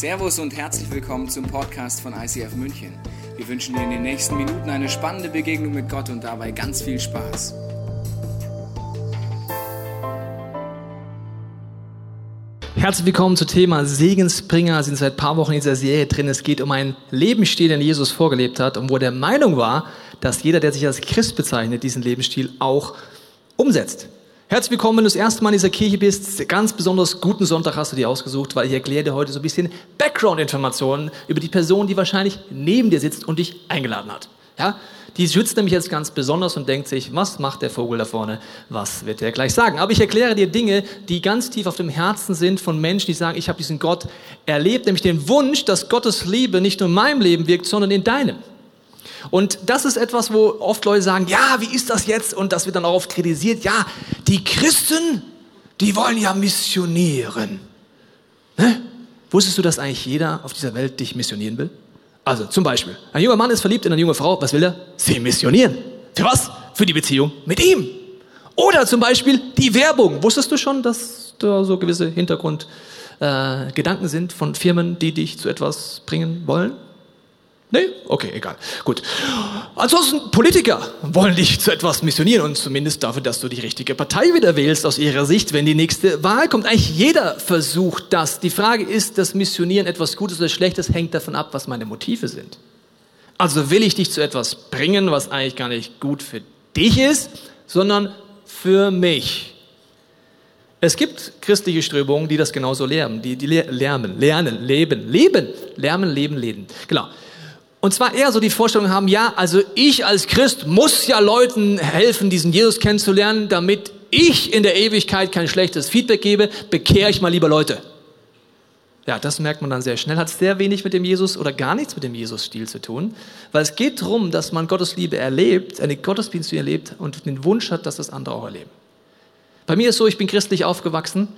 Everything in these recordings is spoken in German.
Servus und herzlich willkommen zum Podcast von ICF München. Wir wünschen dir in den nächsten Minuten eine spannende Begegnung mit Gott und dabei ganz viel Spaß. Herzlich willkommen zum Thema Segensbringer. Wir sind seit ein paar Wochen in dieser Serie drin. Es geht um einen Lebensstil, den Jesus vorgelebt hat und wo er der Meinung war, dass jeder, der sich als Christ bezeichnet, diesen Lebensstil auch umsetzt. Herzlich willkommen, wenn du das erste Mal in dieser Kirche bist. Ganz besonders guten Sonntag hast du dir ausgesucht, weil ich erkläre dir heute so ein bisschen Background-Informationen über die Person, die wahrscheinlich neben dir sitzt und dich eingeladen hat. Ja? Die schützt nämlich jetzt ganz besonders und denkt sich, was macht der Vogel da vorne? Was wird er gleich sagen? Aber ich erkläre dir Dinge, die ganz tief auf dem Herzen sind von Menschen, die sagen, ich habe diesen Gott erlebt, nämlich den Wunsch, dass Gottes Liebe nicht nur in meinem Leben wirkt, sondern in deinem. Und das ist etwas, wo oft Leute sagen, ja, wie ist das jetzt? Und das wird dann auch oft kritisiert. Ja, die Christen, die wollen ja missionieren. Ne? Wusstest du, dass eigentlich jeder auf dieser Welt dich missionieren will? Also zum Beispiel, ein junger Mann ist verliebt in eine junge Frau. Was will er? Sie missionieren. Für was? Für die Beziehung mit ihm. Oder zum Beispiel die Werbung. Wusstest du schon, dass da so gewisse Hintergrundgedanken äh, sind von Firmen, die dich zu etwas bringen wollen? Nee? Okay, egal. Gut. Ansonsten, Politiker wollen dich zu etwas missionieren und zumindest dafür, dass du die richtige Partei wieder wählst aus ihrer Sicht, wenn die nächste Wahl kommt. Eigentlich jeder versucht das. Die Frage ist, das Missionieren etwas Gutes oder Schlechtes hängt davon ab, was meine Motive sind. Also will ich dich zu etwas bringen, was eigentlich gar nicht gut für dich ist, sondern für mich. Es gibt christliche Strömungen, die das genauso lernen, die, die lernen, lernen, leben, leben, lernen, leben, leben. Genau. Und zwar eher so die Vorstellung haben, ja, also ich als Christ muss ja Leuten helfen, diesen Jesus kennenzulernen, damit ich in der Ewigkeit kein schlechtes Feedback gebe, bekehre ich mal lieber Leute. Ja, das merkt man dann sehr schnell, hat sehr wenig mit dem Jesus oder gar nichts mit dem Jesus-Stil zu tun, weil es geht darum, dass man Gottes Liebe erlebt, eine Gottesbeziehung erlebt und den Wunsch hat, dass das andere auch erleben. Bei mir ist so, ich bin christlich aufgewachsen,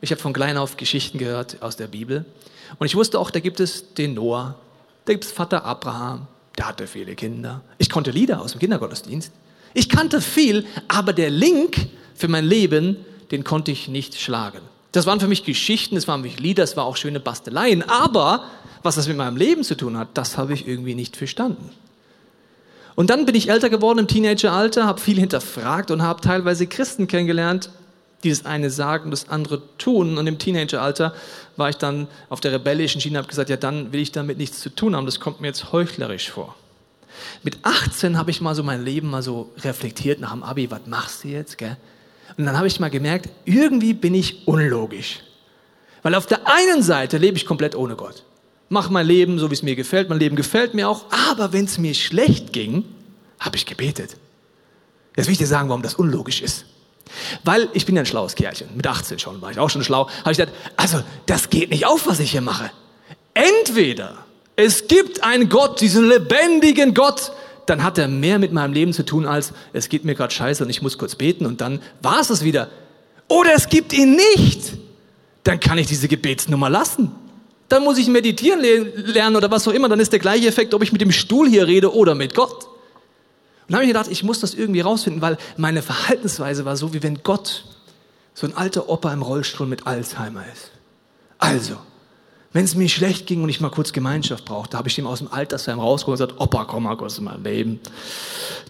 ich habe von klein auf Geschichten gehört aus der Bibel. Und ich wusste auch, da gibt es den Noah, da gibt es Vater Abraham, der hatte viele Kinder. Ich konnte Lieder aus dem Kindergottesdienst. Ich kannte viel, aber der Link für mein Leben, den konnte ich nicht schlagen. Das waren für mich Geschichten, das waren für mich Lieder, das war auch schöne Basteleien. Aber was das mit meinem Leben zu tun hat, das habe ich irgendwie nicht verstanden. Und dann bin ich älter geworden im Teenageralter, habe viel hinterfragt und habe teilweise Christen kennengelernt, die das eine sagen, das andere tun. Und im Teenageralter war ich dann auf der rebellischen Schiene und habe gesagt, ja, dann will ich damit nichts zu tun haben. Das kommt mir jetzt heuchlerisch vor. Mit 18 habe ich mal so mein Leben mal so reflektiert nach dem Abi, was machst du jetzt? Gell? Und dann habe ich mal gemerkt, irgendwie bin ich unlogisch. Weil auf der einen Seite lebe ich komplett ohne Gott. Mache mein Leben so, wie es mir gefällt. Mein Leben gefällt mir auch. Aber wenn es mir schlecht ging, habe ich gebetet. Jetzt will ich dir sagen, warum das unlogisch ist. Weil ich bin ja ein schlaues Kerlchen. Mit 18 schon war ich auch schon schlau. Habe ich gedacht, also das geht nicht auf, was ich hier mache. Entweder es gibt einen Gott, diesen lebendigen Gott, dann hat er mehr mit meinem Leben zu tun, als es geht mir gerade scheiße und ich muss kurz beten und dann war es es wieder. Oder es gibt ihn nicht. Dann kann ich diese Gebetsnummer lassen. Dann muss ich meditieren lernen oder was auch immer. Dann ist der gleiche Effekt, ob ich mit dem Stuhl hier rede oder mit Gott. Und dann habe ich gedacht, ich muss das irgendwie rausfinden, weil meine Verhaltensweise war so, wie wenn Gott so ein alter Opa im Rollstuhl mit Alzheimer ist. Also, wenn es mir schlecht ging und ich mal kurz Gemeinschaft brauchte, habe ich ihm aus dem Altersheim rausgeholt und gesagt, Opa, komm mal kurz in mein Leben.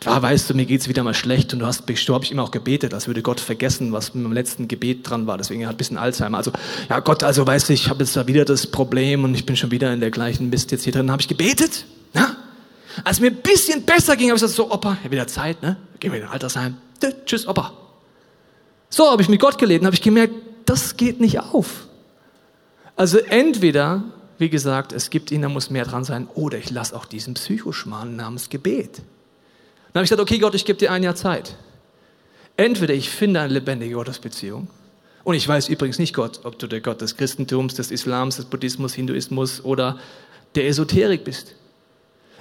Da weißt du, mir geht's wieder mal schlecht und du hast, du habe ich ihm auch gebetet, als würde Gott vergessen, was mit meinem letzten Gebet dran war. Deswegen hat ein bisschen Alzheimer. Also, ja Gott, also weißt du, ich habe jetzt da wieder das Problem und ich bin schon wieder in der gleichen Mist jetzt hier drin. Habe ich gebetet. Als mir ein bisschen besser ging, habe ich gesagt, so, Opa, ich wieder Zeit, ne? Gehen wir in den Altersheim. Tschüss, Opa. So habe ich mit Gott gelebt und habe ich gemerkt, das geht nicht auf. Also entweder, wie gesagt, es gibt ihn, da muss mehr dran sein, oder ich lasse auch diesen Psychoschmarrn namens Gebet. Dann habe ich gesagt, okay Gott, ich gebe dir ein Jahr Zeit. Entweder ich finde eine lebendige Gottesbeziehung, und ich weiß übrigens nicht Gott, ob du der Gott des Christentums, des Islams, des Buddhismus, Hinduismus oder der Esoterik bist.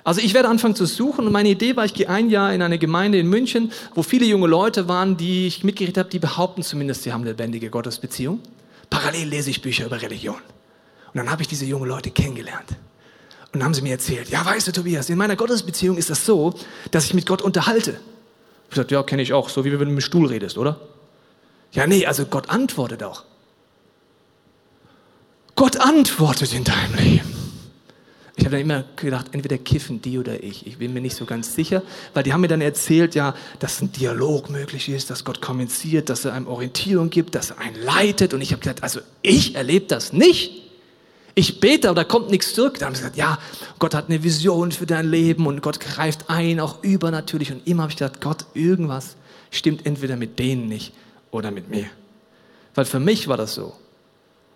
Also ich werde anfangen zu suchen und meine Idee war, ich gehe ein Jahr in eine Gemeinde in München, wo viele junge Leute waren, die ich mitgekriegt habe, die behaupten zumindest, sie haben eine lebendige Gottesbeziehung. Parallel lese ich Bücher über Religion. Und dann habe ich diese jungen Leute kennengelernt. Und dann haben sie mir erzählt, ja weißt du Tobias, in meiner Gottesbeziehung ist das so, dass ich mit Gott unterhalte. Ich gesagt, ja kenne ich auch, so wie wenn du mit dem Stuhl redest, oder? Ja nee, also Gott antwortet auch. Gott antwortet in deinem Leben. Ich habe dann immer gedacht, entweder kiffen die oder ich. Ich bin mir nicht so ganz sicher, weil die haben mir dann erzählt, ja, dass ein Dialog möglich ist, dass Gott kommuniziert, dass er einem Orientierung gibt, dass er einen leitet. Und ich habe gesagt, also ich erlebe das nicht. Ich bete, aber da kommt nichts zurück. Dann haben sie gesagt, ja, Gott hat eine Vision für dein Leben und Gott greift ein, auch übernatürlich. Und immer habe ich gedacht, Gott, irgendwas stimmt entweder mit denen nicht oder mit mir. Weil für mich war das so,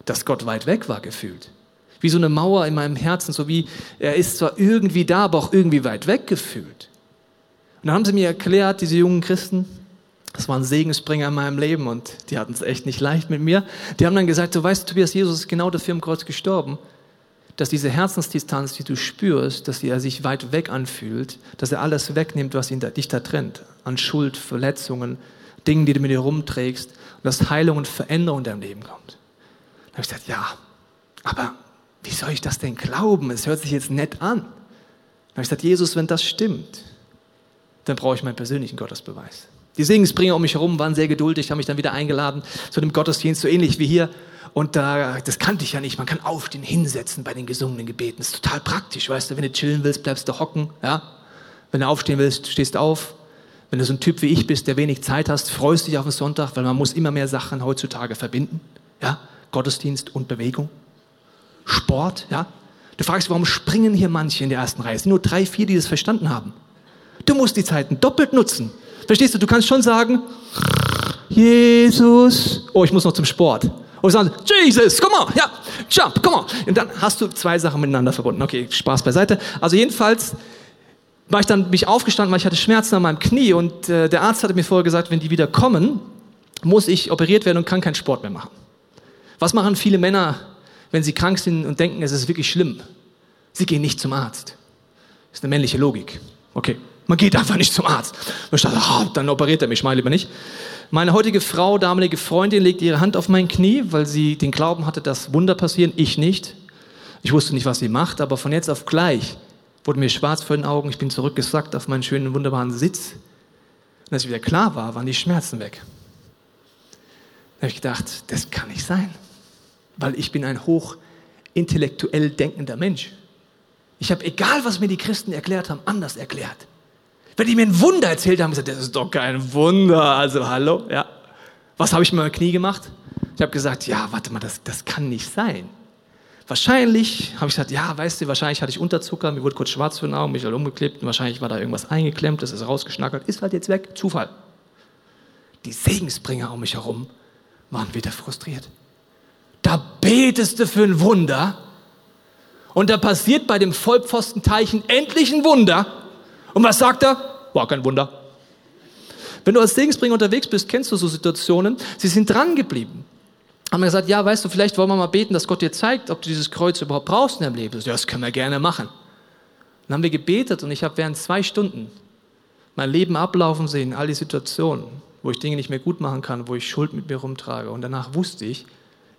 dass Gott weit weg war gefühlt wie so eine Mauer in meinem Herzen, so wie er ist zwar irgendwie da, aber auch irgendwie weit weg gefühlt. Und dann haben sie mir erklärt, diese jungen Christen, das waren Segensbringer in meinem Leben und die hatten es echt nicht leicht mit mir. Die haben dann gesagt, du weißt, Tobias, Jesus ist genau dafür im Kreuz gestorben, dass diese Herzensdistanz, die du spürst, dass er sich weit weg anfühlt, dass er alles wegnimmt, was ihn da, dich da trennt, an Schuld, Verletzungen, Dingen, die du mit dir rumträgst und dass Heilung und Veränderung in deinem Leben kommt. Dann habe ich gesagt, ja, aber wie soll ich das denn glauben? Es hört sich jetzt nett an. Dann habe ich gesagt, Jesus, wenn das stimmt, dann brauche ich meinen persönlichen Gottesbeweis. Die Segensbringer um mich herum waren sehr geduldig, haben mich dann wieder eingeladen zu dem Gottesdienst, so ähnlich wie hier. Und da, das kannte ich ja nicht. Man kann aufstehen, hinsetzen bei den gesungenen Gebeten. Das ist total praktisch, weißt du. Wenn du chillen willst, bleibst du hocken, ja. Wenn du aufstehen willst, stehst auf. Wenn du so ein Typ wie ich bist, der wenig Zeit hast, freust dich auf den Sonntag, weil man muss immer mehr Sachen heutzutage verbinden, ja. Gottesdienst und Bewegung. Sport, ja. Du fragst, warum springen hier manche in der ersten Reihe? Es sind nur drei, vier, die das verstanden haben. Du musst die Zeiten doppelt nutzen. Verstehst du? Du kannst schon sagen, Jesus, oh, ich muss noch zum Sport. Und sagen, Jesus, komm on, ja, jump, komm on. Und dann hast du zwei Sachen miteinander verbunden. Okay, Spaß beiseite. Also jedenfalls war ich dann mich aufgestanden, weil ich hatte Schmerzen an meinem Knie und äh, der Arzt hatte mir vorher gesagt, wenn die wieder kommen, muss ich operiert werden und kann keinen Sport mehr machen. Was machen viele Männer wenn sie krank sind und denken, es ist wirklich schlimm. Sie gehen nicht zum Arzt. Das ist eine männliche Logik. Okay, man geht einfach nicht zum Arzt. Und ich dachte, oh, dann operiert er mich mal lieber nicht. Meine heutige Frau, damalige Freundin, legt ihre Hand auf mein Knie, weil sie den Glauben hatte, dass Wunder passieren. Ich nicht. Ich wusste nicht, was sie macht, aber von jetzt auf gleich wurde mir schwarz vor den Augen. Ich bin zurückgesackt auf meinen schönen, wunderbaren Sitz. Und als wieder klar war, waren die Schmerzen weg. Da habe ich gedacht, das kann nicht sein weil ich bin ein hoch intellektuell denkender Mensch. Ich habe, egal was mir die Christen erklärt haben, anders erklärt. Wenn die mir ein Wunder erzählt haben, gesagt, das ist doch kein Wunder. Also hallo, ja. Was habe ich mit meinem Knie gemacht? Ich habe gesagt, ja, warte mal, das, das kann nicht sein. Wahrscheinlich habe ich gesagt, ja, weißt du, wahrscheinlich hatte ich Unterzucker, mir wurde kurz schwarz vor den Augen, mich halt umgeklebt und wahrscheinlich war da irgendwas eingeklemmt, das ist rausgeschnackert, ist halt jetzt weg, Zufall. Die Segensbringer um mich herum waren wieder frustriert. Da betest du für ein Wunder und da passiert bei dem Vollpfostenteichen endlich ein Wunder. Und was sagt er? War kein Wunder. Wenn du als Segensbringer unterwegs bist, kennst du so Situationen. Sie sind dran geblieben. Haben gesagt, ja, weißt du, vielleicht wollen wir mal beten, dass Gott dir zeigt, ob du dieses Kreuz überhaupt brauchst in deinem Leben. Ja, das können wir gerne machen. Dann haben wir gebetet und ich habe während zwei Stunden mein Leben ablaufen sehen, all die Situationen, wo ich Dinge nicht mehr gut machen kann, wo ich Schuld mit mir rumtrage. Und danach wusste ich,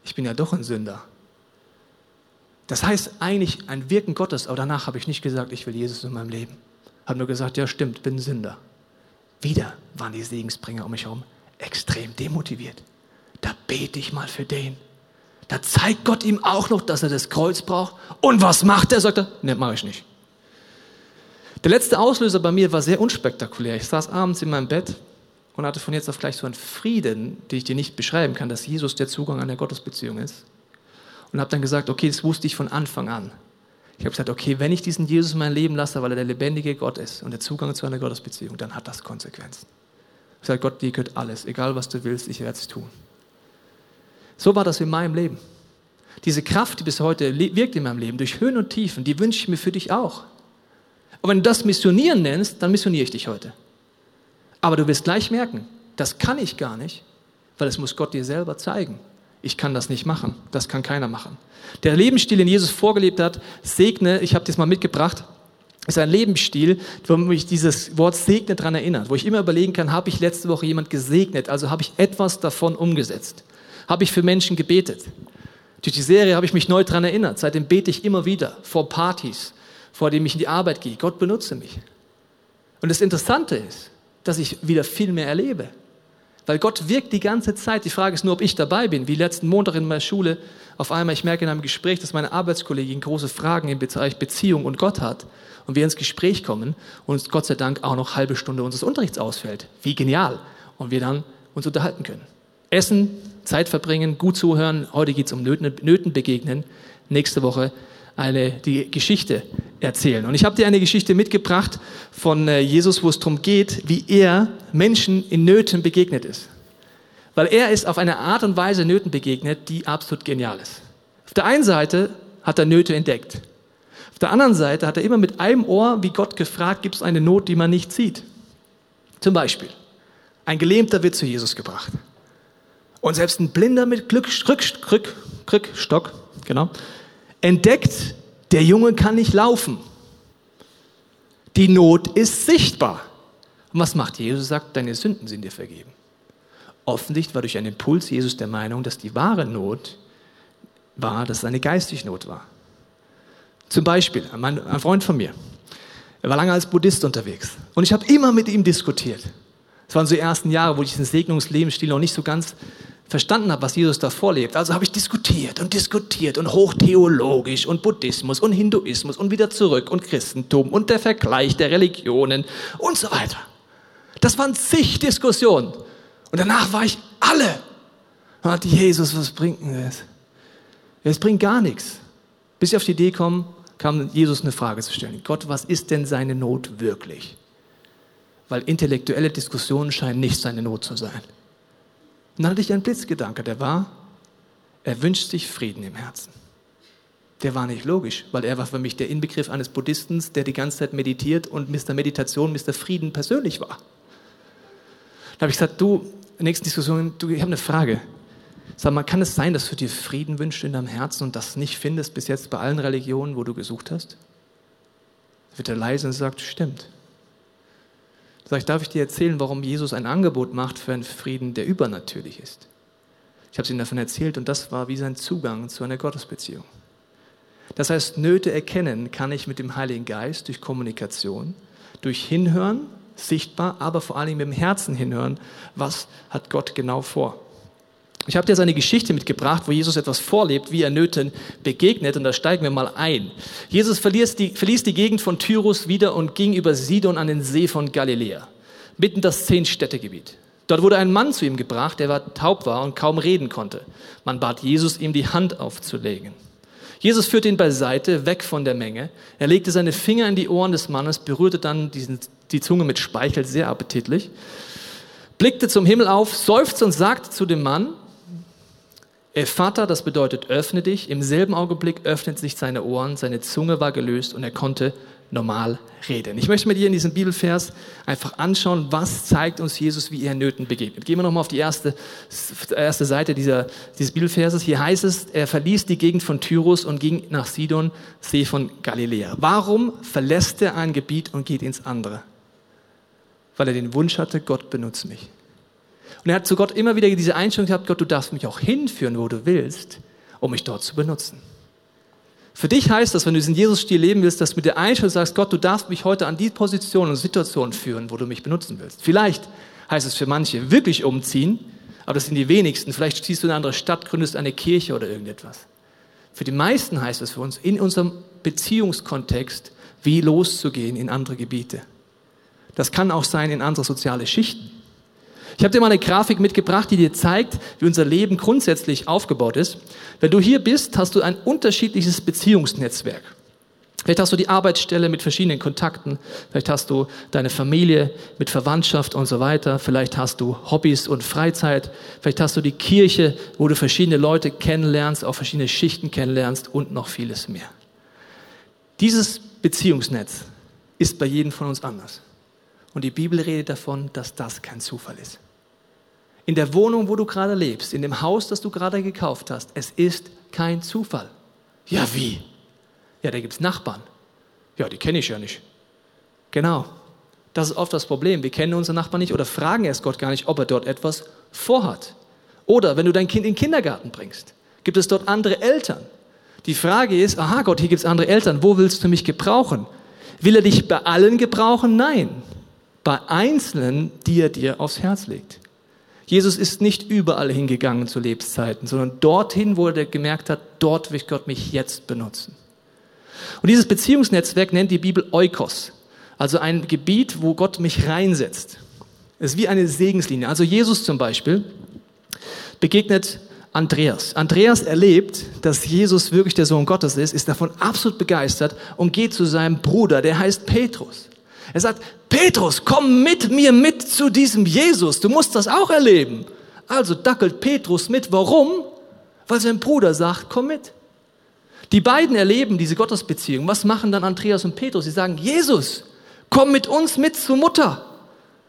ich bin ja doch ein Sünder. Das heißt eigentlich ein Wirken Gottes, aber danach habe ich nicht gesagt, ich will Jesus in meinem Leben. Habe nur gesagt, ja stimmt, bin Sünder. Wieder waren die Segensbringer um mich herum extrem demotiviert. Da bete ich mal für den. Da zeigt Gott ihm auch noch, dass er das Kreuz braucht. Und was macht er? Sagt er, ne, mache ich nicht. Der letzte Auslöser bei mir war sehr unspektakulär. Ich saß abends in meinem Bett und hatte von jetzt auf gleich so einen Frieden, den ich dir nicht beschreiben kann, dass Jesus der Zugang an der Gottesbeziehung ist. Und habe dann gesagt, okay, das wusste ich von Anfang an. Ich habe gesagt, okay, wenn ich diesen Jesus in mein Leben lasse, weil er der lebendige Gott ist und der Zugang zu einer Gottesbeziehung, dann hat das Konsequenzen. Ich sage, Gott, dir gehört alles, egal was du willst, ich werde es tun. So war das in meinem Leben. Diese Kraft, die bis heute wirkt in meinem Leben, durch Höhen und Tiefen, die wünsche ich mir für dich auch. Und wenn du das Missionieren nennst, dann missioniere ich dich heute. Aber du wirst gleich merken, das kann ich gar nicht, weil es muss Gott dir selber zeigen. Ich kann das nicht machen. Das kann keiner machen. Der Lebensstil, den Jesus vorgelebt hat, segne, ich habe das mal mitgebracht, ist ein Lebensstil, wo mich dieses Wort segne daran erinnert, wo ich immer überlegen kann, habe ich letzte Woche jemand gesegnet, also habe ich etwas davon umgesetzt? Habe ich für Menschen gebetet? Durch die Serie habe ich mich neu daran erinnert. Seitdem bete ich immer wieder vor Partys, vor denen ich in die Arbeit gehe. Gott benutze mich. Und das Interessante ist, dass ich wieder viel mehr erlebe. Weil Gott wirkt die ganze Zeit. Die Frage ist nur, ob ich dabei bin. Wie letzten Montag in meiner Schule. Auf einmal, ich merke in einem Gespräch, dass meine Arbeitskollegin große Fragen im Bereich Beziehung und Gott hat. Und wir ins Gespräch kommen und uns Gott sei Dank auch noch halbe Stunde unseres Unterrichts ausfällt. Wie genial. Und wir dann uns unterhalten können. Essen, Zeit verbringen, gut zuhören. Heute geht es um Nöten, Nöten begegnen. Nächste Woche eine, die Geschichte erzählen. Und ich habe dir eine Geschichte mitgebracht von äh, Jesus, wo es darum geht, wie er Menschen in Nöten begegnet ist. Weil er ist auf eine Art und Weise Nöten begegnet, die absolut genial ist. Auf der einen Seite hat er Nöte entdeckt. Auf der anderen Seite hat er immer mit einem Ohr, wie Gott gefragt, gibt es eine Not, die man nicht sieht. Zum Beispiel, ein Gelähmter wird zu Jesus gebracht. Und selbst ein Blinder mit Glück, Krück, Krück, Krückstock, genau, entdeckt, der Junge kann nicht laufen. Die Not ist sichtbar. Und was macht Jesus? Sagt, deine Sünden sind dir vergeben. Offensichtlich war durch einen Impuls Jesus der Meinung, dass die wahre Not war, dass es eine geistige Not war. Zum Beispiel, ein Freund von mir, er war lange als Buddhist unterwegs und ich habe immer mit ihm diskutiert. Es waren so die ersten Jahre, wo ich diesen Segnungslebensstil noch nicht so ganz verstanden habe, was Jesus da vorlebt. Also habe ich diskutiert und diskutiert und hochtheologisch und Buddhismus und Hinduismus und wieder zurück und Christentum und der Vergleich der Religionen und so weiter. Das waren zig Diskussionen. Und danach war ich alle. Und dachte, Jesus, was bringt denn das? Es bringt gar nichts. Bis ich auf die Idee komme, kam Jesus eine Frage zu stellen. Gott, was ist denn seine Not wirklich? Weil intellektuelle Diskussionen scheinen nicht seine Not zu sein. Und dann hatte ich einen Blitzgedanke, der war, er wünscht sich Frieden im Herzen. Der war nicht logisch, weil er war für mich der Inbegriff eines Buddhisten, der die ganze Zeit meditiert und Mr. Meditation, Mr. Frieden persönlich war. Da habe ich gesagt, du, nächsten Diskussion, du, ich habe eine Frage. Sag mal, kann es sein, dass du dir Frieden wünschst in deinem Herzen und das nicht findest bis jetzt bei allen Religionen, wo du gesucht hast? Da wird er leise und sagt, stimmt. Ich, darf ich dir erzählen, warum Jesus ein Angebot macht für einen Frieden, der übernatürlich ist? Ich habe es ihm davon erzählt und das war wie sein Zugang zu einer Gottesbeziehung. Das heißt, Nöte erkennen kann ich mit dem Heiligen Geist durch Kommunikation, durch Hinhören, sichtbar, aber vor allem mit dem Herzen hinhören, was hat Gott genau vor. Ich habe dir seine Geschichte mitgebracht, wo Jesus etwas vorlebt, wie er Nöten begegnet, und da steigen wir mal ein. Jesus verließ die, verließ die Gegend von Tyrus wieder und ging über Sidon an den See von Galiläa, mitten das Zehn-Städtegebiet. Dort wurde ein Mann zu ihm gebracht, der war taub war und kaum reden konnte. Man bat Jesus, ihm die Hand aufzulegen. Jesus führte ihn beiseite, weg von der Menge. Er legte seine Finger in die Ohren des Mannes, berührte dann diesen, die Zunge mit Speichel, sehr appetitlich, blickte zum Himmel auf, seufzte und sagte zu dem Mann, Vater, das bedeutet öffne dich. Im selben Augenblick öffnet sich seine Ohren, seine Zunge war gelöst und er konnte normal reden. Ich möchte mit dir in diesem Bibelvers einfach anschauen, was zeigt uns Jesus, wie er Nöten begegnet. Gehen wir nochmal auf die erste, erste Seite dieser, dieses Bibelverses. Hier heißt es, er verließ die Gegend von Tyrus und ging nach Sidon, See von Galiläa. Warum verlässt er ein Gebiet und geht ins andere? Weil er den Wunsch hatte, Gott benutzt mich. Und er hat zu Gott immer wieder diese Einstellung gehabt, Gott, du darfst mich auch hinführen, wo du willst, um mich dort zu benutzen. Für dich heißt das, wenn du diesen Jesus-Stil leben willst, dass du mit der Einstellung sagst, Gott, du darfst mich heute an die Position und Situation führen, wo du mich benutzen willst. Vielleicht heißt es für manche wirklich umziehen, aber das sind die wenigsten. Vielleicht ziehst du in eine andere Stadt, gründest eine Kirche oder irgendetwas. Für die meisten heißt es für uns, in unserem Beziehungskontext, wie loszugehen in andere Gebiete. Das kann auch sein in andere soziale Schichten. Ich habe dir mal eine Grafik mitgebracht, die dir zeigt, wie unser Leben grundsätzlich aufgebaut ist. Wenn du hier bist, hast du ein unterschiedliches Beziehungsnetzwerk. Vielleicht hast du die Arbeitsstelle mit verschiedenen Kontakten, vielleicht hast du deine Familie mit Verwandtschaft und so weiter, vielleicht hast du Hobbys und Freizeit, vielleicht hast du die Kirche, wo du verschiedene Leute kennenlernst, auch verschiedene Schichten kennenlernst und noch vieles mehr. Dieses Beziehungsnetz ist bei jedem von uns anders. Und die Bibel redet davon, dass das kein Zufall ist. In der Wohnung, wo du gerade lebst, in dem Haus, das du gerade gekauft hast, es ist kein Zufall. Ja, wie? Ja, da gibt es Nachbarn. Ja, die kenne ich ja nicht. Genau. Das ist oft das Problem. Wir kennen unsere Nachbarn nicht oder fragen erst Gott gar nicht, ob er dort etwas vorhat. Oder wenn du dein Kind in den Kindergarten bringst, gibt es dort andere Eltern. Die Frage ist, aha Gott, hier gibt es andere Eltern, wo willst du mich gebrauchen? Will er dich bei allen gebrauchen? Nein bei Einzelnen, die er dir aufs Herz legt. Jesus ist nicht überall hingegangen zu Lebenszeiten, sondern dorthin, wo er gemerkt hat, dort wird Gott mich jetzt benutzen. Und dieses Beziehungsnetzwerk nennt die Bibel Eukos, also ein Gebiet, wo Gott mich reinsetzt. Es ist wie eine Segenslinie. Also Jesus zum Beispiel begegnet Andreas. Andreas erlebt, dass Jesus wirklich der Sohn Gottes ist, ist davon absolut begeistert und geht zu seinem Bruder, der heißt Petrus. Er sagt, Petrus, komm mit mir mit zu diesem Jesus. Du musst das auch erleben. Also dackelt Petrus mit. Warum? Weil sein Bruder sagt, komm mit. Die beiden erleben diese Gottesbeziehung. Was machen dann Andreas und Petrus? Sie sagen, Jesus, komm mit uns mit zur Mutter.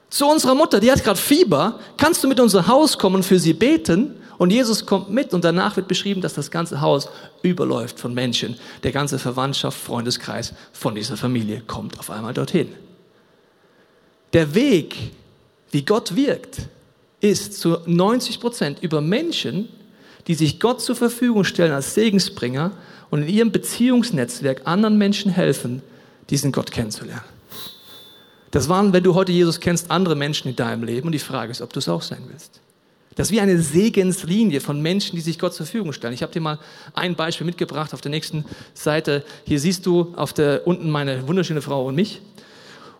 Zu unserer Mutter, die hat gerade Fieber. Kannst du mit unser Haus kommen und für sie beten? Und Jesus kommt mit und danach wird beschrieben, dass das ganze Haus überläuft von Menschen. Der ganze Verwandtschaft, Freundeskreis von dieser Familie kommt auf einmal dorthin. Der Weg, wie Gott wirkt, ist zu 90 Prozent über Menschen, die sich Gott zur Verfügung stellen als Segensbringer und in ihrem Beziehungsnetzwerk anderen Menschen helfen, diesen Gott kennenzulernen. Das waren, wenn du heute Jesus kennst, andere Menschen in deinem Leben und die Frage ist, ob du es auch sein willst. Das ist wie eine Segenslinie von Menschen, die sich Gott zur Verfügung stellen. Ich habe dir mal ein Beispiel mitgebracht auf der nächsten Seite. Hier siehst du auf der unten meine wunderschöne Frau und mich.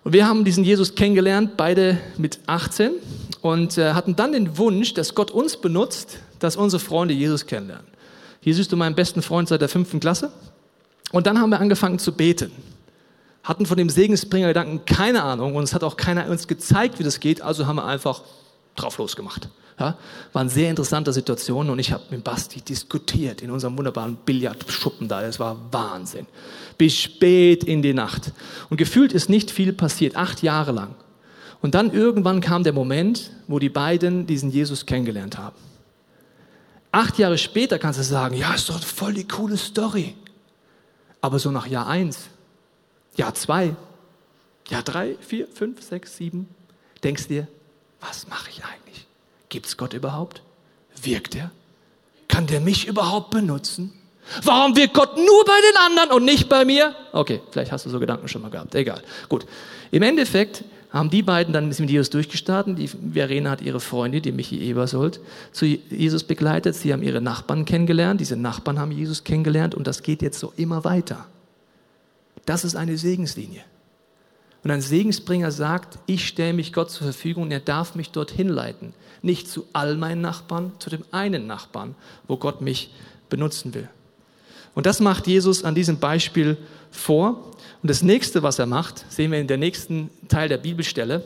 Und wir haben diesen Jesus kennengelernt, beide mit 18 und äh, hatten dann den Wunsch, dass Gott uns benutzt, dass unsere Freunde Jesus kennenlernen. Hier siehst du meinen besten Freund seit der fünften Klasse. Und dann haben wir angefangen zu beten. Hatten von dem Segensbringer-Gedanken keine Ahnung und es hat auch keiner uns gezeigt, wie das geht, also haben wir einfach drauf losgemacht. Ja, waren sehr interessante Situationen und ich habe mit Basti diskutiert in unserem wunderbaren Billardschuppen da. Das war Wahnsinn. Bis spät in die Nacht. Und gefühlt ist nicht viel passiert, acht Jahre lang. Und dann irgendwann kam der Moment, wo die beiden diesen Jesus kennengelernt haben. Acht Jahre später kannst du sagen, ja, ist doch voll die coole Story. Aber so nach Jahr eins, Jahr zwei, Jahr drei, vier, fünf, sechs, sieben, denkst dir, was mache ich eigentlich? Gibt es Gott überhaupt? Wirkt er? Kann der mich überhaupt benutzen? Warum wirkt Gott nur bei den anderen und nicht bei mir? Okay, vielleicht hast du so Gedanken schon mal gehabt. Egal. Gut. Im Endeffekt haben die beiden dann mit Jesus durchgestartet. Die Verena hat ihre Freundin, die Michi Ebersold, zu Jesus begleitet. Sie haben ihre Nachbarn kennengelernt. Diese Nachbarn haben Jesus kennengelernt und das geht jetzt so immer weiter. Das ist eine Segenslinie. Und ein Segensbringer sagt, ich stelle mich Gott zur Verfügung und er darf mich dorthin leiten. Nicht zu all meinen Nachbarn, zu dem einen Nachbarn, wo Gott mich benutzen will. Und das macht Jesus an diesem Beispiel vor. Und das nächste, was er macht, sehen wir in der nächsten Teil der Bibelstelle.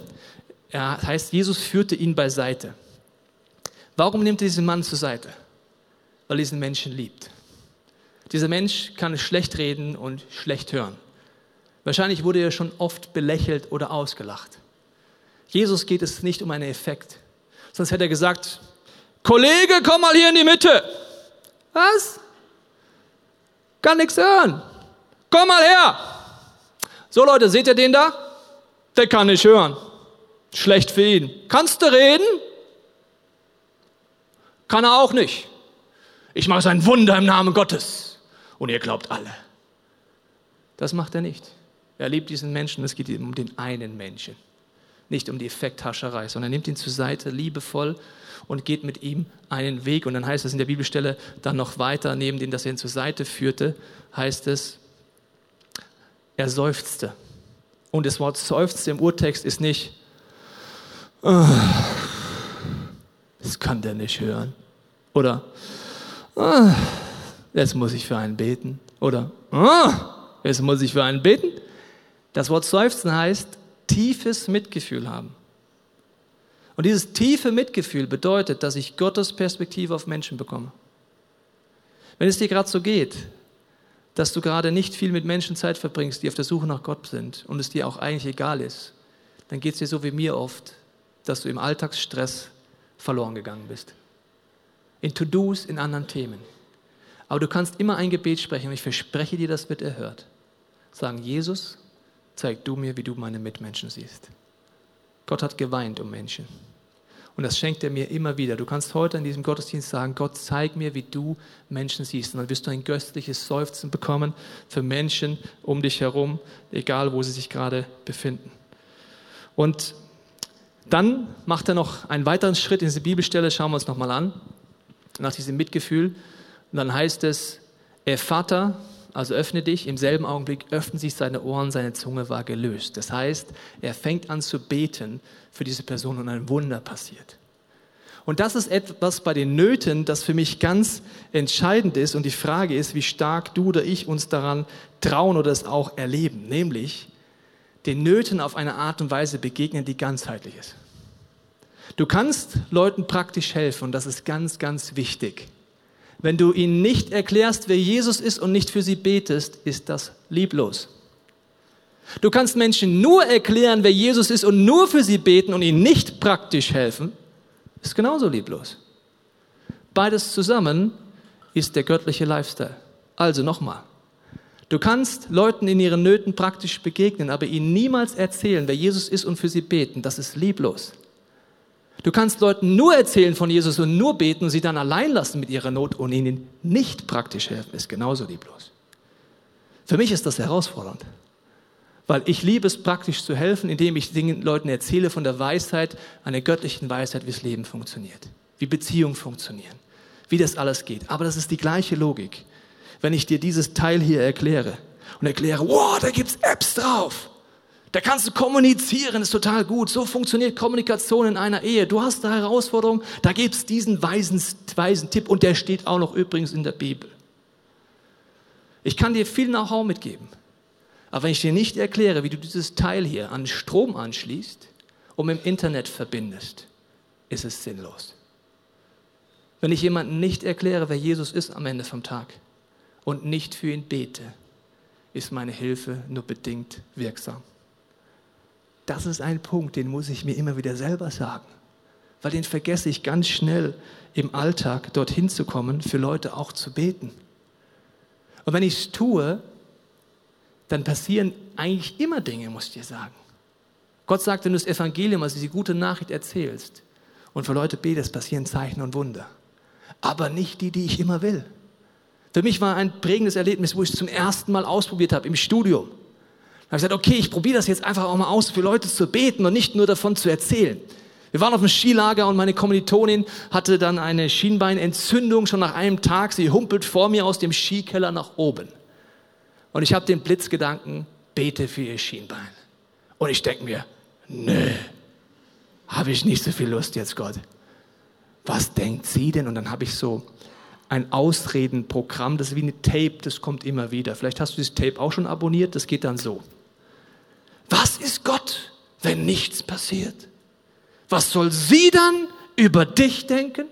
Er heißt, Jesus führte ihn beiseite. Warum nimmt er diesen Mann zur Seite? Weil er diesen Menschen liebt. Dieser Mensch kann schlecht reden und schlecht hören. Wahrscheinlich wurde er schon oft belächelt oder ausgelacht. Jesus geht es nicht um einen Effekt. Sonst hätte er gesagt, Kollege, komm mal hier in die Mitte. Was? Kann nichts hören. Komm mal her. So Leute, seht ihr den da? Der kann nicht hören. Schlecht für ihn. Kannst du reden? Kann er auch nicht. Ich mache sein Wunder im Namen Gottes. Und ihr glaubt alle. Das macht er nicht. Er liebt diesen Menschen, es geht ihm um den einen Menschen. Nicht um die Effekthascherei, sondern er nimmt ihn zur Seite, liebevoll und geht mit ihm einen Weg. Und dann heißt es in der Bibelstelle dann noch weiter, neben dem, dass er ihn zur Seite führte, heißt es, er seufzte. Und das Wort seufzte im Urtext ist nicht, oh, das kann der nicht hören. Oder, oh, jetzt muss ich für einen beten. Oder, oh, jetzt muss ich für einen beten. Das Wort seufzen heißt tiefes Mitgefühl haben. Und dieses tiefe Mitgefühl bedeutet, dass ich Gottes Perspektive auf Menschen bekomme. Wenn es dir gerade so geht, dass du gerade nicht viel mit Menschen Zeit verbringst, die auf der Suche nach Gott sind und es dir auch eigentlich egal ist, dann geht es dir so wie mir oft, dass du im Alltagsstress verloren gegangen bist. In To-Dos, in anderen Themen. Aber du kannst immer ein Gebet sprechen und ich verspreche dir, das wird erhört. Sagen, Jesus, zeig du mir, wie du meine Mitmenschen siehst. Gott hat geweint um Menschen. Und das schenkt er mir immer wieder. Du kannst heute in diesem Gottesdienst sagen, Gott, zeig mir, wie du Menschen siehst. Und dann wirst du ein göstliches Seufzen bekommen für Menschen um dich herum, egal wo sie sich gerade befinden. Und Dann macht er noch einen weiteren Schritt in diese Bibelstelle, schauen wir uns nochmal an, nach diesem Mitgefühl. Und dann heißt es, Vater, also öffne dich, im selben Augenblick öffnen sich seine Ohren, seine Zunge war gelöst. Das heißt, er fängt an zu beten für diese Person und ein Wunder passiert. Und das ist etwas bei den Nöten, das für mich ganz entscheidend ist. Und die Frage ist, wie stark du oder ich uns daran trauen oder es auch erleben. Nämlich den Nöten auf eine Art und Weise begegnen, die ganzheitlich ist. Du kannst Leuten praktisch helfen und das ist ganz, ganz wichtig. Wenn du ihnen nicht erklärst, wer Jesus ist und nicht für sie betest, ist das lieblos. Du kannst Menschen nur erklären, wer Jesus ist und nur für sie beten und ihnen nicht praktisch helfen, ist genauso lieblos. Beides zusammen ist der göttliche Lifestyle. Also nochmal. Du kannst Leuten in ihren Nöten praktisch begegnen, aber ihnen niemals erzählen, wer Jesus ist und für sie beten. Das ist lieblos. Du kannst Leuten nur erzählen von Jesus und nur beten und sie dann allein lassen mit ihrer Not und ihnen nicht praktisch helfen. Ist genauso lieblos. Für mich ist das herausfordernd. Weil ich liebe es, praktisch zu helfen, indem ich den Leuten erzähle von der Weisheit, einer göttlichen Weisheit, wie das Leben funktioniert, wie Beziehungen funktionieren, wie das alles geht. Aber das ist die gleiche Logik. Wenn ich dir dieses Teil hier erkläre und erkläre, wow, da gibt's Apps drauf. Da kannst du kommunizieren, ist total gut. So funktioniert Kommunikation in einer Ehe. Du hast eine Herausforderung, da gibt's diesen weisen, weisen Tipp und der steht auch noch übrigens in der Bibel. Ich kann dir viel Know-how mitgeben. Aber wenn ich dir nicht erkläre, wie du dieses Teil hier an Strom anschließt und im Internet verbindest, ist es sinnlos. Wenn ich jemandem nicht erkläre, wer Jesus ist am Ende vom Tag und nicht für ihn bete, ist meine Hilfe nur bedingt wirksam. Das ist ein Punkt, den muss ich mir immer wieder selber sagen, weil den vergesse ich ganz schnell im Alltag, dorthin zu kommen, für Leute auch zu beten. Und wenn ich es tue, dann passieren eigentlich immer Dinge, muss ich dir sagen. Gott sagt, wenn du das Evangelium, also die gute Nachricht erzählst und für Leute betest, passieren Zeichen und Wunder. Aber nicht die, die ich immer will. Für mich war ein prägendes Erlebnis, wo ich es zum ersten Mal ausprobiert habe im Studium. Da habe ich gesagt, okay, ich probiere das jetzt einfach auch mal aus, für Leute zu beten und nicht nur davon zu erzählen. Wir waren auf dem Skilager und meine Kommilitonin hatte dann eine Schienbeinentzündung schon nach einem Tag. Sie humpelt vor mir aus dem Skikeller nach oben. Und ich habe den Blitzgedanken, bete für ihr Schienbein. Und ich denke mir, nö, habe ich nicht so viel Lust jetzt, Gott. Was denkt sie denn? Und dann habe ich so ein Ausredenprogramm, das ist wie eine Tape, das kommt immer wieder. Vielleicht hast du dieses Tape auch schon abonniert, das geht dann so. Was ist Gott, wenn nichts passiert? Was soll sie dann über dich denken?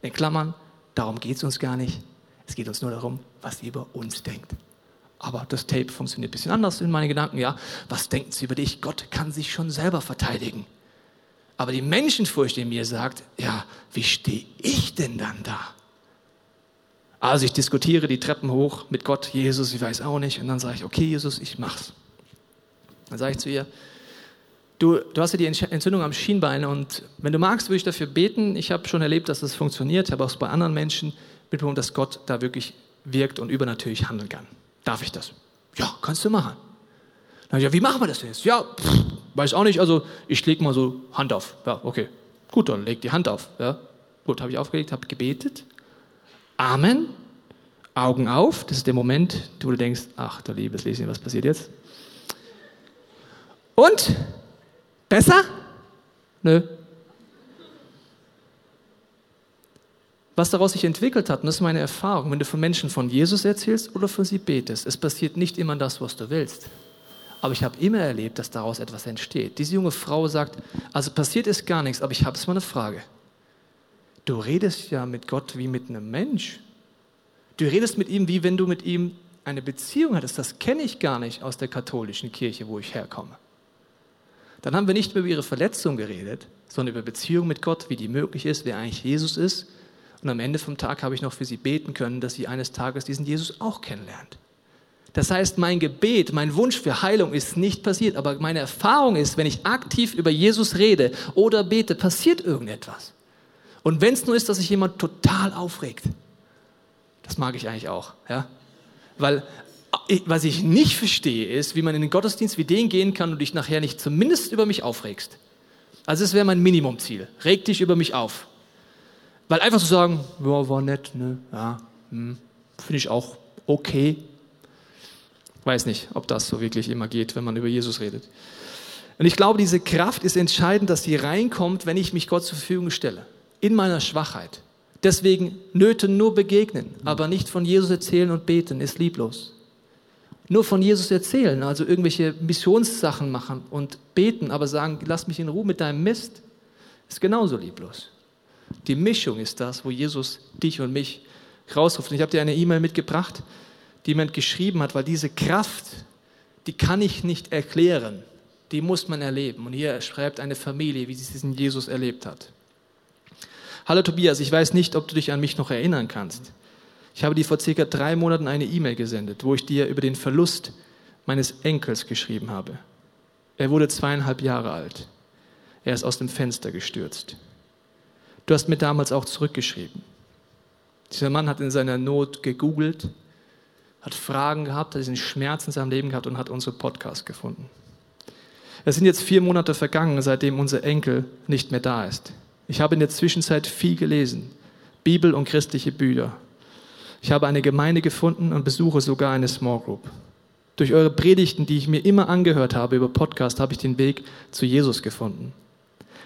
In Klammern, darum geht es uns gar nicht. Es geht uns nur darum, was sie über uns denkt. Aber das Tape funktioniert ein bisschen anders in meinen Gedanken, ja. Was denken Sie über dich? Gott kann sich schon selber verteidigen. Aber die Menschenfurcht in mir sagt, ja, wie stehe ich denn dann da? Also ich diskutiere die Treppen hoch mit Gott, Jesus, ich weiß auch nicht. Und dann sage ich, okay, Jesus, ich mach's. Dann sage ich zu ihr, du, du hast ja die Entzündung am Schienbein und wenn du magst, würde ich dafür beten. Ich habe schon erlebt, dass das funktioniert. Habe auch bei anderen Menschen mitbekommen, dass Gott da wirklich wirkt und übernatürlich handeln kann. Darf ich das? Ja, kannst du machen. Dann ich, ja, wie machen wir das denn jetzt? Ja, pff, weiß auch nicht, also ich lege mal so Hand auf. Ja, okay. Gut, dann leg die Hand auf. Ja, gut, habe ich aufgelegt, habe gebetet. Amen. Augen auf. Das ist der Moment, wo du denkst, ach, du liebes Lieschen, was passiert jetzt? Und? Besser? Nö. was daraus sich entwickelt hat, und das ist meine Erfahrung, wenn du von Menschen von Jesus erzählst oder von sie betest, es passiert nicht immer das, was du willst. Aber ich habe immer erlebt, dass daraus etwas entsteht. Diese junge Frau sagt, also passiert ist gar nichts, aber ich habe es mal eine Frage. Du redest ja mit Gott wie mit einem Mensch. Du redest mit ihm, wie wenn du mit ihm eine Beziehung hattest. Das kenne ich gar nicht aus der katholischen Kirche, wo ich herkomme. Dann haben wir nicht mehr über ihre Verletzung geredet, sondern über Beziehung mit Gott, wie die möglich ist, wer eigentlich Jesus ist und am Ende vom Tag habe ich noch für sie beten können, dass sie eines Tages diesen Jesus auch kennenlernt. Das heißt, mein Gebet, mein Wunsch für Heilung ist nicht passiert, aber meine Erfahrung ist, wenn ich aktiv über Jesus rede oder bete, passiert irgendetwas. Und wenn es nur ist, dass sich jemand total aufregt, das mag ich eigentlich auch, ja, weil was ich nicht verstehe, ist, wie man in den Gottesdienst wie den gehen kann und dich nachher nicht zumindest über mich aufregst. Also es wäre mein Minimumziel. Reg dich über mich auf. Weil einfach zu sagen, ja, war nett, ne? Ja, hm, finde ich auch okay. Weiß nicht, ob das so wirklich immer geht, wenn man über Jesus redet. Und ich glaube, diese Kraft ist entscheidend, dass sie reinkommt, wenn ich mich Gott zur Verfügung stelle. In meiner Schwachheit. Deswegen Nöten nur begegnen, aber nicht von Jesus erzählen und beten, ist lieblos. Nur von Jesus erzählen, also irgendwelche Missionssachen machen und beten, aber sagen, lass mich in Ruhe mit deinem Mist, ist genauso lieblos. Die Mischung ist das, wo Jesus dich und mich rausruft. Und ich habe dir eine E-Mail mitgebracht, die jemand geschrieben hat, weil diese Kraft, die kann ich nicht erklären, die muss man erleben. Und hier schreibt eine Familie, wie sie diesen Jesus erlebt hat. Hallo Tobias, ich weiß nicht, ob du dich an mich noch erinnern kannst. Ich habe dir vor circa drei Monaten eine E-Mail gesendet, wo ich dir über den Verlust meines Enkels geschrieben habe. Er wurde zweieinhalb Jahre alt. Er ist aus dem Fenster gestürzt. Du hast mir damals auch zurückgeschrieben. Dieser Mann hat in seiner Not gegoogelt, hat Fragen gehabt, hat diesen Schmerz in seinem Leben gehabt und hat unsere Podcast gefunden. Es sind jetzt vier Monate vergangen, seitdem unser Enkel nicht mehr da ist. Ich habe in der Zwischenzeit viel gelesen, Bibel und christliche Bücher. Ich habe eine Gemeinde gefunden und besuche sogar eine Small Group. Durch eure Predigten, die ich mir immer angehört habe über Podcast, habe ich den Weg zu Jesus gefunden.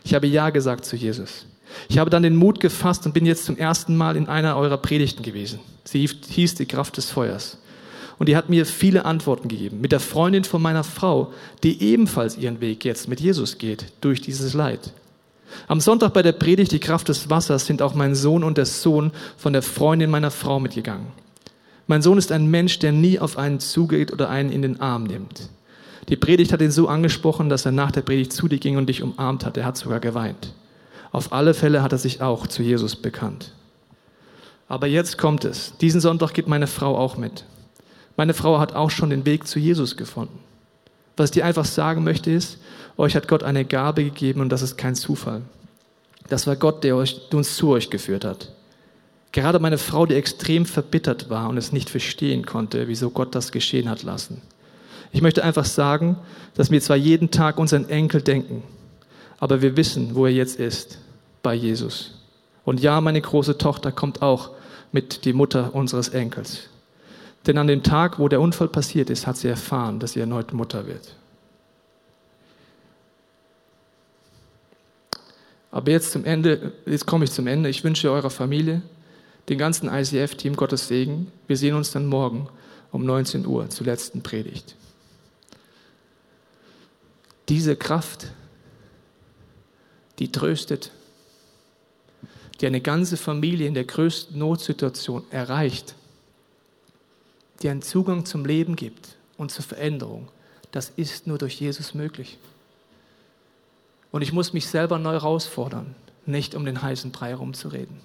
Ich habe Ja gesagt zu Jesus. Ich habe dann den Mut gefasst und bin jetzt zum ersten Mal in einer eurer Predigten gewesen. Sie hieß die Kraft des Feuers. Und die hat mir viele Antworten gegeben. Mit der Freundin von meiner Frau, die ebenfalls ihren Weg jetzt mit Jesus geht, durch dieses Leid. Am Sonntag bei der Predigt Die Kraft des Wassers sind auch mein Sohn und der Sohn von der Freundin meiner Frau mitgegangen. Mein Sohn ist ein Mensch, der nie auf einen zugeht oder einen in den Arm nimmt. Die Predigt hat ihn so angesprochen, dass er nach der Predigt zu dir ging und dich umarmt hat. Er hat sogar geweint. Auf alle Fälle hat er sich auch zu Jesus bekannt. Aber jetzt kommt es. Diesen Sonntag geht meine Frau auch mit. Meine Frau hat auch schon den Weg zu Jesus gefunden. Was ich dir einfach sagen möchte ist, euch hat Gott eine Gabe gegeben und das ist kein Zufall. Das war Gott, der, euch, der uns zu euch geführt hat. Gerade meine Frau, die extrem verbittert war und es nicht verstehen konnte, wieso Gott das geschehen hat lassen. Ich möchte einfach sagen, dass wir zwar jeden Tag unseren Enkel denken, aber wir wissen, wo er jetzt ist, bei Jesus. Und ja, meine große Tochter kommt auch mit die Mutter unseres Enkels. Denn an dem Tag, wo der Unfall passiert ist, hat sie erfahren, dass sie erneut Mutter wird. Aber jetzt zum Ende, jetzt komme ich zum Ende. Ich wünsche eurer Familie, den ganzen ICF-Team Gottes Segen. Wir sehen uns dann morgen um 19 Uhr zur letzten Predigt. Diese Kraft, die tröstet, die eine ganze Familie in der größten Notsituation erreicht, die einen Zugang zum Leben gibt und zur Veränderung, das ist nur durch Jesus möglich. Und ich muss mich selber neu herausfordern, nicht um den heißen Brei herumzureden,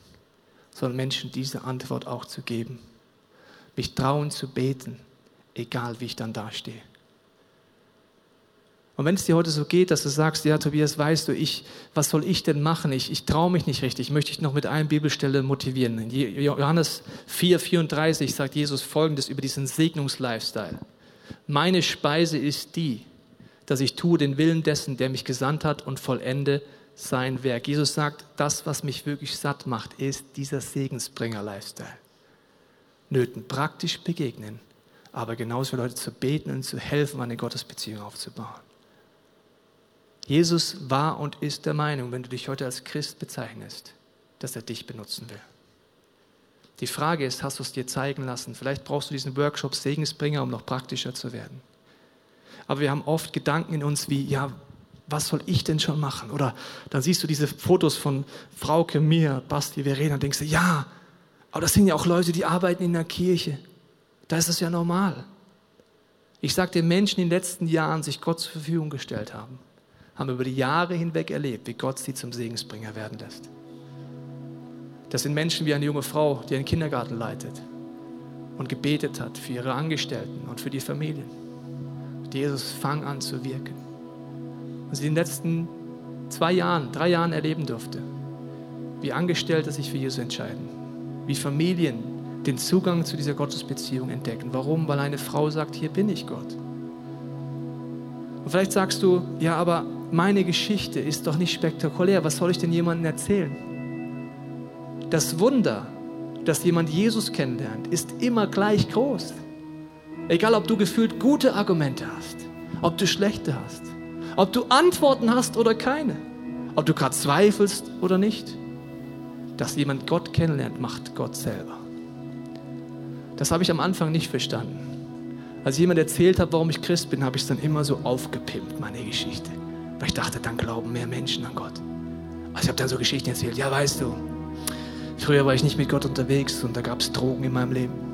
sondern Menschen diese Antwort auch zu geben. Mich trauen zu beten, egal wie ich dann dastehe. Und wenn es dir heute so geht, dass du sagst, ja, Tobias, weißt du, ich, was soll ich denn machen? Ich, ich traue mich nicht richtig. Möchte ich noch mit einer Bibelstelle motivieren. In Johannes 4, 34 sagt Jesus Folgendes über diesen Segnungslifestyle. Meine Speise ist die, dass ich tue den Willen dessen, der mich gesandt hat und vollende sein Werk. Jesus sagt, das, was mich wirklich satt macht, ist dieser Segensbringer-Lifestyle. Nöten praktisch begegnen, aber genauso für Leute zu beten und zu helfen, eine Gottesbeziehung aufzubauen. Jesus war und ist der Meinung, wenn du dich heute als Christ bezeichnest, dass er dich benutzen will. Die Frage ist, hast du es dir zeigen lassen? Vielleicht brauchst du diesen Workshop Segensbringer, um noch praktischer zu werden. Aber wir haben oft Gedanken in uns wie, ja, was soll ich denn schon machen? Oder dann siehst du diese Fotos von Frauke, mir, Basti, Verena und denkst du, ja, aber das sind ja auch Leute, die arbeiten in der Kirche. Da ist es ja normal. Ich sage den Menschen, die in den letzten Jahren sich Gott zur Verfügung gestellt haben haben über die Jahre hinweg erlebt, wie Gott sie zum Segensbringer werden lässt. Das sind Menschen wie eine junge Frau, die einen Kindergarten leitet und gebetet hat für ihre Angestellten und für die Familien. Jesus fang an zu wirken. Und sie in den letzten zwei Jahren, drei Jahren erleben durfte, wie Angestellte sich für Jesus entscheiden, wie Familien den Zugang zu dieser Gottesbeziehung entdecken. Warum? Weil eine Frau sagt, hier bin ich Gott. Und vielleicht sagst du, ja, aber meine Geschichte ist doch nicht spektakulär. Was soll ich denn jemandem erzählen? Das Wunder, dass jemand Jesus kennenlernt, ist immer gleich groß. Egal, ob du gefühlt gute Argumente hast, ob du schlechte hast, ob du Antworten hast oder keine, ob du gerade zweifelst oder nicht. Dass jemand Gott kennenlernt, macht Gott selber. Das habe ich am Anfang nicht verstanden. Als jemand erzählt hat, warum ich Christ bin, habe ich es dann immer so aufgepimpt, meine Geschichte. Weil ich dachte, dann glauben mehr Menschen an Gott. Also ich habe dann so Geschichten erzählt. Ja, weißt du, früher war ich nicht mit Gott unterwegs und da gab es Drogen in meinem Leben.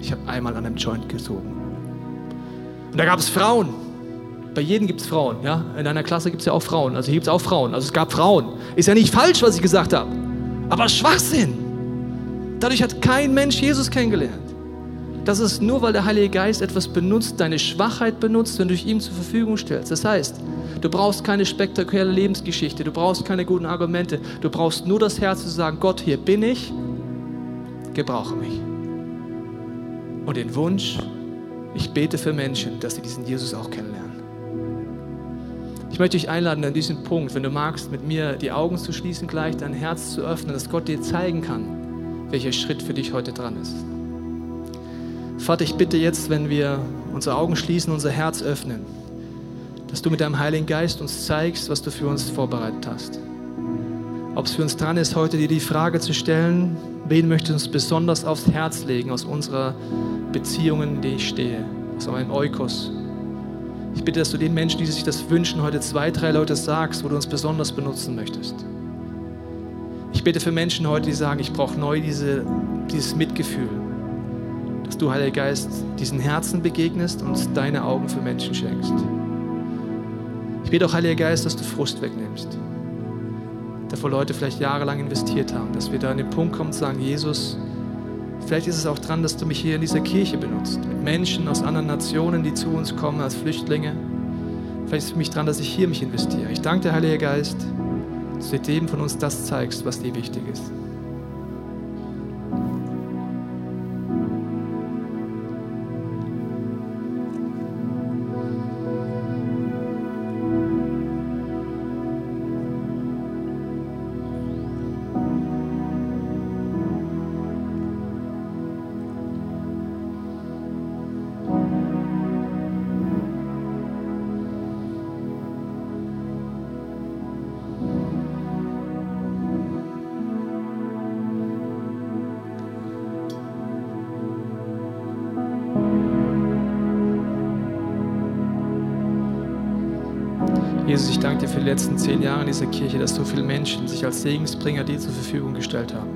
Ich habe einmal an einem Joint gezogen. Und da gab es Frauen. Bei jedem gibt es Frauen. Ja? In einer Klasse gibt es ja auch Frauen. Also hier gibt es auch Frauen. Also es gab Frauen. Ist ja nicht falsch, was ich gesagt habe. Aber Schwachsinn. Dadurch hat kein Mensch Jesus kennengelernt. Das ist nur, weil der Heilige Geist etwas benutzt, deine Schwachheit benutzt, wenn du dich ihm zur Verfügung stellst. Das heißt, du brauchst keine spektakuläre Lebensgeschichte, du brauchst keine guten Argumente, du brauchst nur das Herz zu sagen, Gott, hier bin ich, gebrauche mich. Und den Wunsch, ich bete für Menschen, dass sie diesen Jesus auch kennenlernen. Ich möchte dich einladen, an diesem Punkt, wenn du magst, mit mir die Augen zu schließen, gleich dein Herz zu öffnen, dass Gott dir zeigen kann, welcher Schritt für dich heute dran ist. Vater, ich bitte jetzt, wenn wir unsere Augen schließen, unser Herz öffnen, dass du mit deinem Heiligen Geist uns zeigst, was du für uns vorbereitet hast. Ob es für uns dran ist, heute dir die Frage zu stellen, wen möchtest du uns besonders aufs Herz legen aus unserer Beziehungen, in der ich stehe, aus meinem Eukos. Ich bitte, dass du den Menschen, die sich das wünschen, heute zwei, drei Leute sagst, wo du uns besonders benutzen möchtest. Ich bitte für Menschen heute, die sagen, ich brauche neu diese, dieses Mitgefühl, dass du, Heiliger Geist, diesen Herzen begegnest und deine Augen für Menschen schenkst. Ich bete auch, Heiliger Geist, dass du Frust wegnimmst. Davor Leute vielleicht jahrelang investiert haben, dass wir da an den Punkt kommen und sagen, Jesus, vielleicht ist es auch dran, dass du mich hier in dieser Kirche benutzt, mit Menschen aus anderen Nationen, die zu uns kommen als Flüchtlinge. Vielleicht ist es für mich dran, dass ich hier mich investiere. Ich danke dir, Heiliger Geist, dass du jedem von uns das zeigst, was dir wichtig ist. Dieser Kirche, dass so viele Menschen sich als Segensbringer dir zur Verfügung gestellt haben.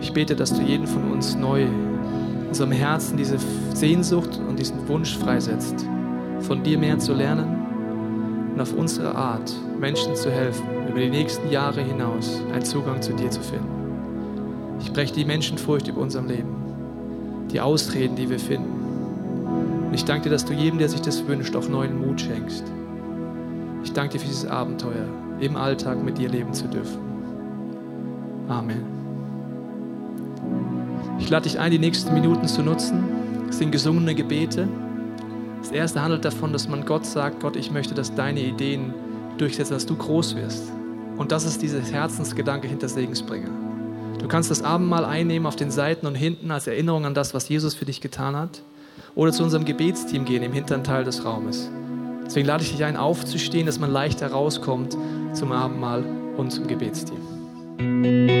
Ich bete, dass du jeden von uns neu in unserem Herzen diese Sehnsucht und diesen Wunsch freisetzt, von dir mehr zu lernen und auf unsere Art Menschen zu helfen, über die nächsten Jahre hinaus einen Zugang zu dir zu finden. Ich breche die Menschenfurcht über unserem Leben, die Ausreden, die wir finden. Und ich danke dir, dass du jedem, der sich das wünscht, auch neuen Mut schenkst. Ich danke dir für dieses Abenteuer, im Alltag mit dir leben zu dürfen. Amen. Ich lade dich ein, die nächsten Minuten zu nutzen. Es sind gesungene Gebete. Das erste handelt davon, dass man Gott sagt, Gott, ich möchte, dass deine Ideen durchsetzen, dass du groß wirst. Und das ist dieser Herzensgedanke hinter Segensbringer. Du kannst das Abendmahl einnehmen auf den Seiten und hinten als Erinnerung an das, was Jesus für dich getan hat. Oder zu unserem Gebetsteam gehen im hinteren Teil des Raumes. Deswegen lade ich dich ein, aufzustehen, dass man leichter rauskommt zum Abendmahl und zum Gebetsteam.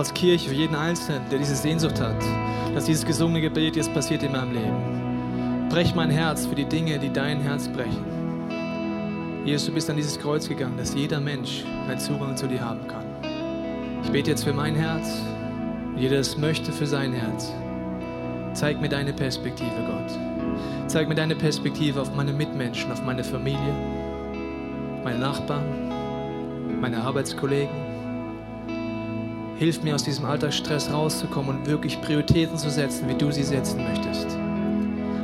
Als Kirche, für jeden Einzelnen, der diese Sehnsucht hat, dass dieses gesungene Gebet jetzt passiert in meinem Leben. Brech mein Herz für die Dinge, die dein Herz brechen. Jesus, du bist an dieses Kreuz gegangen, dass jeder Mensch einen Zugang zu dir haben kann. Ich bete jetzt für mein Herz, jeder es möchte für sein Herz. Zeig mir deine Perspektive, Gott. Zeig mir deine Perspektive auf meine Mitmenschen, auf meine Familie, meine Nachbarn, meine Arbeitskollegen. Hilf mir aus diesem Alltagsstress rauszukommen und wirklich Prioritäten zu setzen, wie du sie setzen möchtest.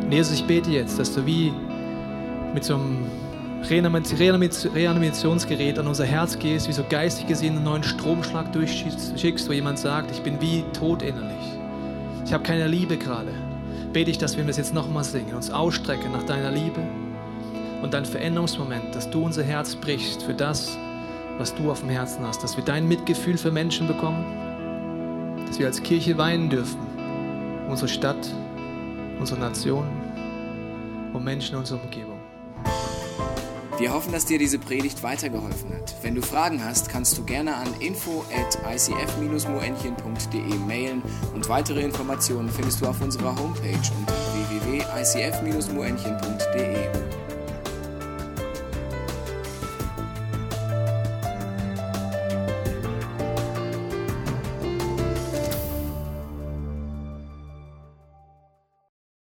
Und Jesus, ich bete jetzt, dass du wie mit so einem Reanimationsgerät an unser Herz gehst, wie so geistig gesehen einen neuen Stromschlag durchschickst, wo jemand sagt, ich bin wie tot innerlich. Ich habe keine Liebe gerade. Bete ich, dass wir das jetzt nochmal singen, uns ausstrecken nach deiner Liebe und dein Veränderungsmoment, dass du unser Herz brichst für das, was du auf dem Herzen hast, dass wir dein Mitgefühl für Menschen bekommen, dass wir als Kirche weinen dürfen, unsere Stadt, unsere Nation und Menschen in unserer Umgebung. Wir hoffen, dass dir diese Predigt weitergeholfen hat. Wenn du Fragen hast, kannst du gerne an info at icf-moenchen.de mailen und weitere Informationen findest du auf unserer Homepage unter www.icf-moenchen.de.